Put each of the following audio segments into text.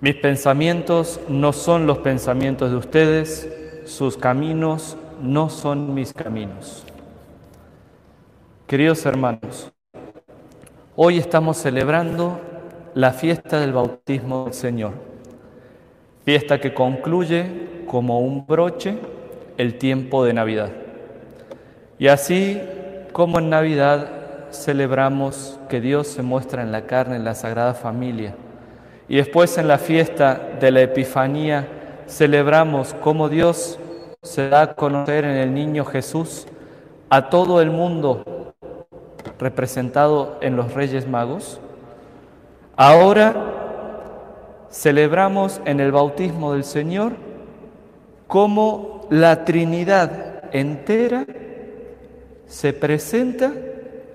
Mis pensamientos no son los pensamientos de ustedes, sus caminos no son mis caminos. Queridos hermanos, hoy estamos celebrando la fiesta del bautismo del Señor, fiesta que concluye como un broche el tiempo de Navidad. Y así como en Navidad celebramos que Dios se muestra en la carne, en la Sagrada Familia, y después en la fiesta de la Epifanía celebramos cómo Dios se da a conocer en el niño Jesús a todo el mundo representado en los Reyes Magos. Ahora celebramos en el bautismo del Señor cómo la Trinidad entera se presenta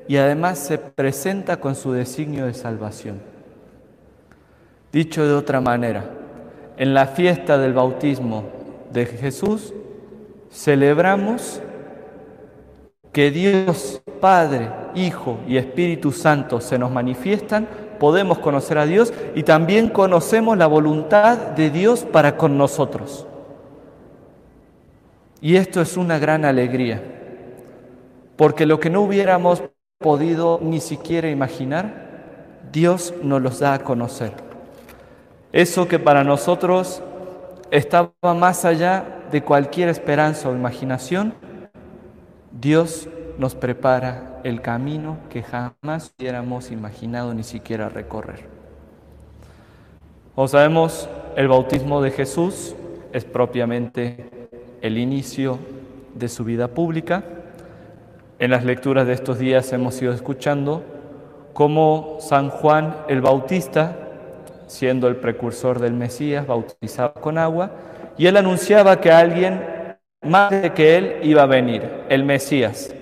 y además se presenta con su designio de salvación. Dicho de otra manera, en la fiesta del bautismo de Jesús celebramos que Dios Padre, Hijo y Espíritu Santo se nos manifiestan, podemos conocer a Dios y también conocemos la voluntad de Dios para con nosotros. Y esto es una gran alegría, porque lo que no hubiéramos podido ni siquiera imaginar, Dios nos los da a conocer. Eso que para nosotros estaba más allá de cualquier esperanza o imaginación, Dios nos prepara el camino que jamás hubiéramos imaginado ni siquiera recorrer. Como sabemos, el bautismo de Jesús es propiamente el inicio de su vida pública. En las lecturas de estos días hemos ido escuchando cómo San Juan el Bautista siendo el precursor del Mesías, bautizado con agua, y él anunciaba que alguien más de que él iba a venir, el Mesías,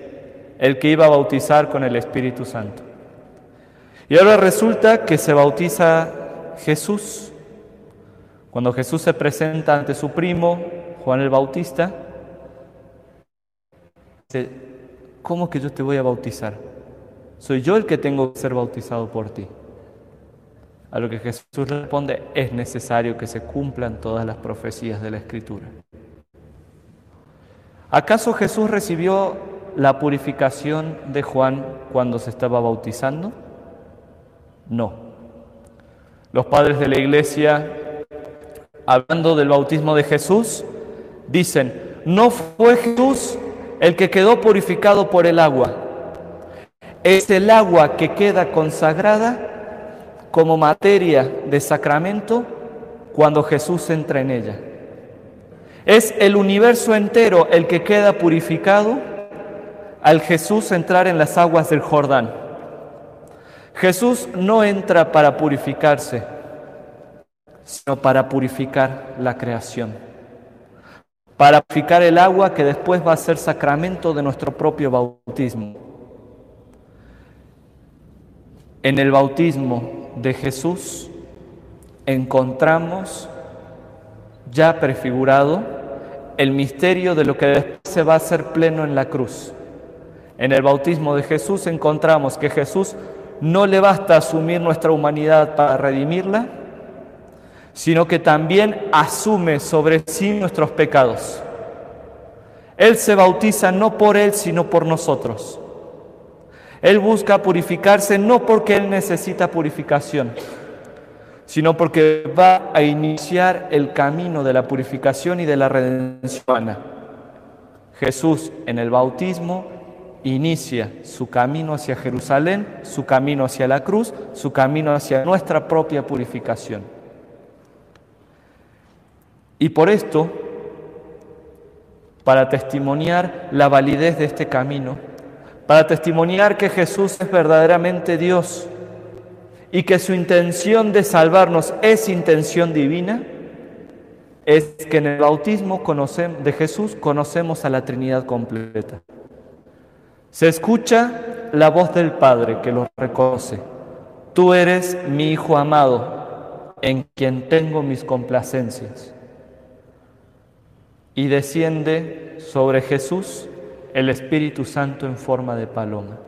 el que iba a bautizar con el Espíritu Santo. Y ahora resulta que se bautiza Jesús. Cuando Jesús se presenta ante su primo, Juan el Bautista, dice, ¿cómo que yo te voy a bautizar? Soy yo el que tengo que ser bautizado por ti. A lo que Jesús responde, es necesario que se cumplan todas las profecías de la Escritura. ¿Acaso Jesús recibió la purificación de Juan cuando se estaba bautizando? No. Los padres de la iglesia, hablando del bautismo de Jesús, dicen, no fue Jesús el que quedó purificado por el agua, es el agua que queda consagrada como materia de sacramento cuando Jesús entra en ella. Es el universo entero el que queda purificado al Jesús entrar en las aguas del Jordán. Jesús no entra para purificarse, sino para purificar la creación, para purificar el agua que después va a ser sacramento de nuestro propio bautismo. En el bautismo de Jesús encontramos ya prefigurado el misterio de lo que después se va a hacer pleno en la cruz. En el bautismo de Jesús encontramos que Jesús no le basta asumir nuestra humanidad para redimirla, sino que también asume sobre sí nuestros pecados. Él se bautiza no por Él, sino por nosotros. Él busca purificarse no porque Él necesita purificación, sino porque va a iniciar el camino de la purificación y de la redención. Jesús en el bautismo inicia su camino hacia Jerusalén, su camino hacia la cruz, su camino hacia nuestra propia purificación. Y por esto, para testimoniar la validez de este camino, para testimoniar que Jesús es verdaderamente Dios y que su intención de salvarnos es intención divina, es que en el bautismo de Jesús conocemos a la Trinidad completa. Se escucha la voz del Padre que lo reconoce. Tú eres mi Hijo amado, en quien tengo mis complacencias. Y desciende sobre Jesús el Espíritu Santo en forma de paloma.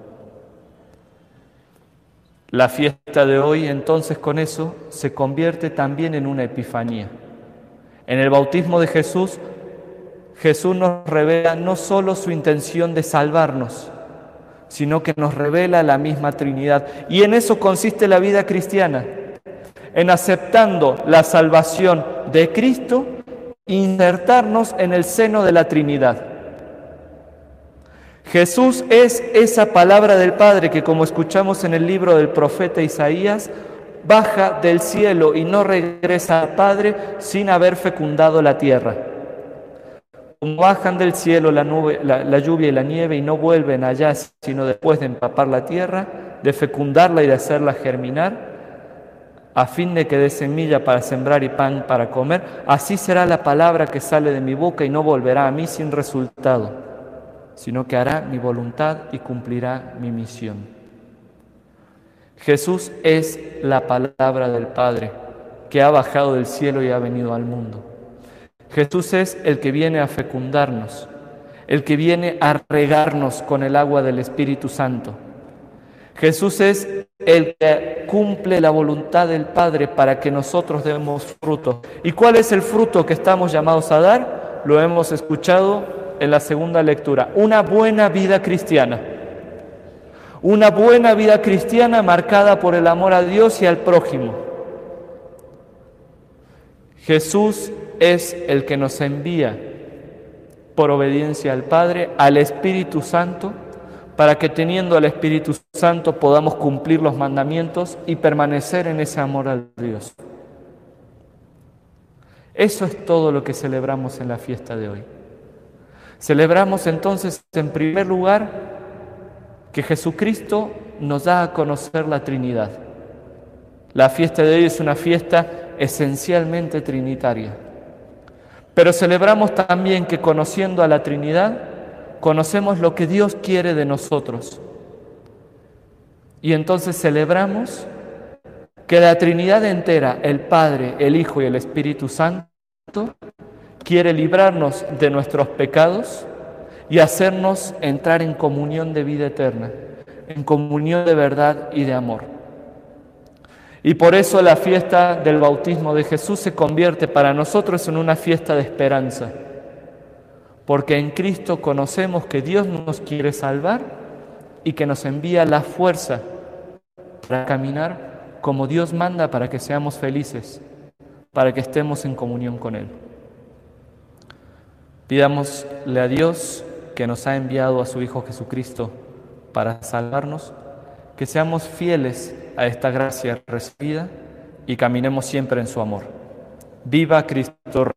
La fiesta de hoy entonces con eso se convierte también en una epifanía. En el bautismo de Jesús, Jesús nos revela no solo su intención de salvarnos, sino que nos revela la misma Trinidad. Y en eso consiste la vida cristiana, en aceptando la salvación de Cristo, insertarnos en el seno de la Trinidad. Jesús es esa palabra del Padre que, como escuchamos en el libro del profeta Isaías, baja del cielo y no regresa al Padre sin haber fecundado la tierra. Como bajan del cielo la, nube, la, lluvia y la nieve y no vuelven allá, sino después de empapar la tierra, de fecundarla y de hacerla germinar, a fin de que dé semilla para sembrar y pan para comer, así será la palabra que sale de mi boca y no volverá a mí sin resultado sino que hará mi voluntad y cumplirá mi misión. Jesús es la palabra del Padre que ha bajado del cielo y ha venido al mundo. Jesús es el que viene a fecundarnos, el que viene a regarnos con el agua del Espíritu Santo. Jesús es el que cumple la voluntad del Padre para que nosotros demos fruto. ¿Y cuál es el fruto que estamos llamados a dar? Lo hemos escuchado en la segunda lectura, una buena vida cristiana. Una buena vida cristiana marcada por el amor a Dios y al prójimo. Jesús es el que nos envía por obediencia al Padre, al Espíritu Santo, para que teniendo al Espíritu Santo podamos cumplir los mandamientos y permanecer en ese amor a Dios. Eso es todo lo que celebramos en la fiesta de hoy. Celebramos entonces en primer lugar que Jesucristo nos da a conocer la Trinidad. La fiesta de hoy es una fiesta esencialmente trinitaria. Pero celebramos también que conociendo a la Trinidad, conocemos lo que Dios quiere de nosotros. Y entonces celebramos que la Trinidad entera, el Padre, el Hijo y el Espíritu Santo, quiere librarnos de nuestros pecados y hacernos entrar en comunión de vida eterna, en comunión de verdad y de amor. Y por eso la fiesta del bautismo de Jesús se convierte para nosotros en una fiesta de esperanza, porque en Cristo conocemos que Dios nos quiere salvar y que nos envía la fuerza para caminar como Dios manda para que seamos felices, para que estemos en comunión con Él. Pidámosle a Dios que nos ha enviado a su Hijo Jesucristo para salvarnos, que seamos fieles a esta gracia recibida y caminemos siempre en su amor. Viva Cristo